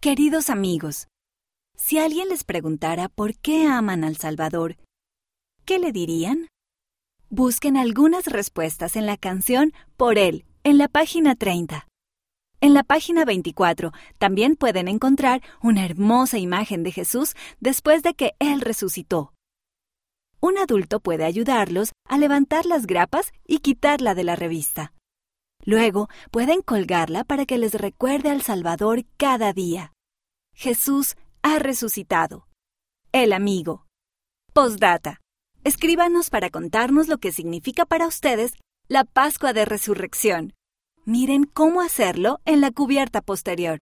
Queridos amigos, si alguien les preguntara por qué aman al Salvador, ¿qué le dirían? Busquen algunas respuestas en la canción Por Él, en la página 30. En la página 24 también pueden encontrar una hermosa imagen de Jesús después de que Él resucitó. Un adulto puede ayudarlos a levantar las grapas y quitarla de la revista. Luego pueden colgarla para que les recuerde al Salvador cada día. Jesús ha resucitado. El amigo. Postdata. Escríbanos para contarnos lo que significa para ustedes la Pascua de Resurrección. Miren cómo hacerlo en la cubierta posterior.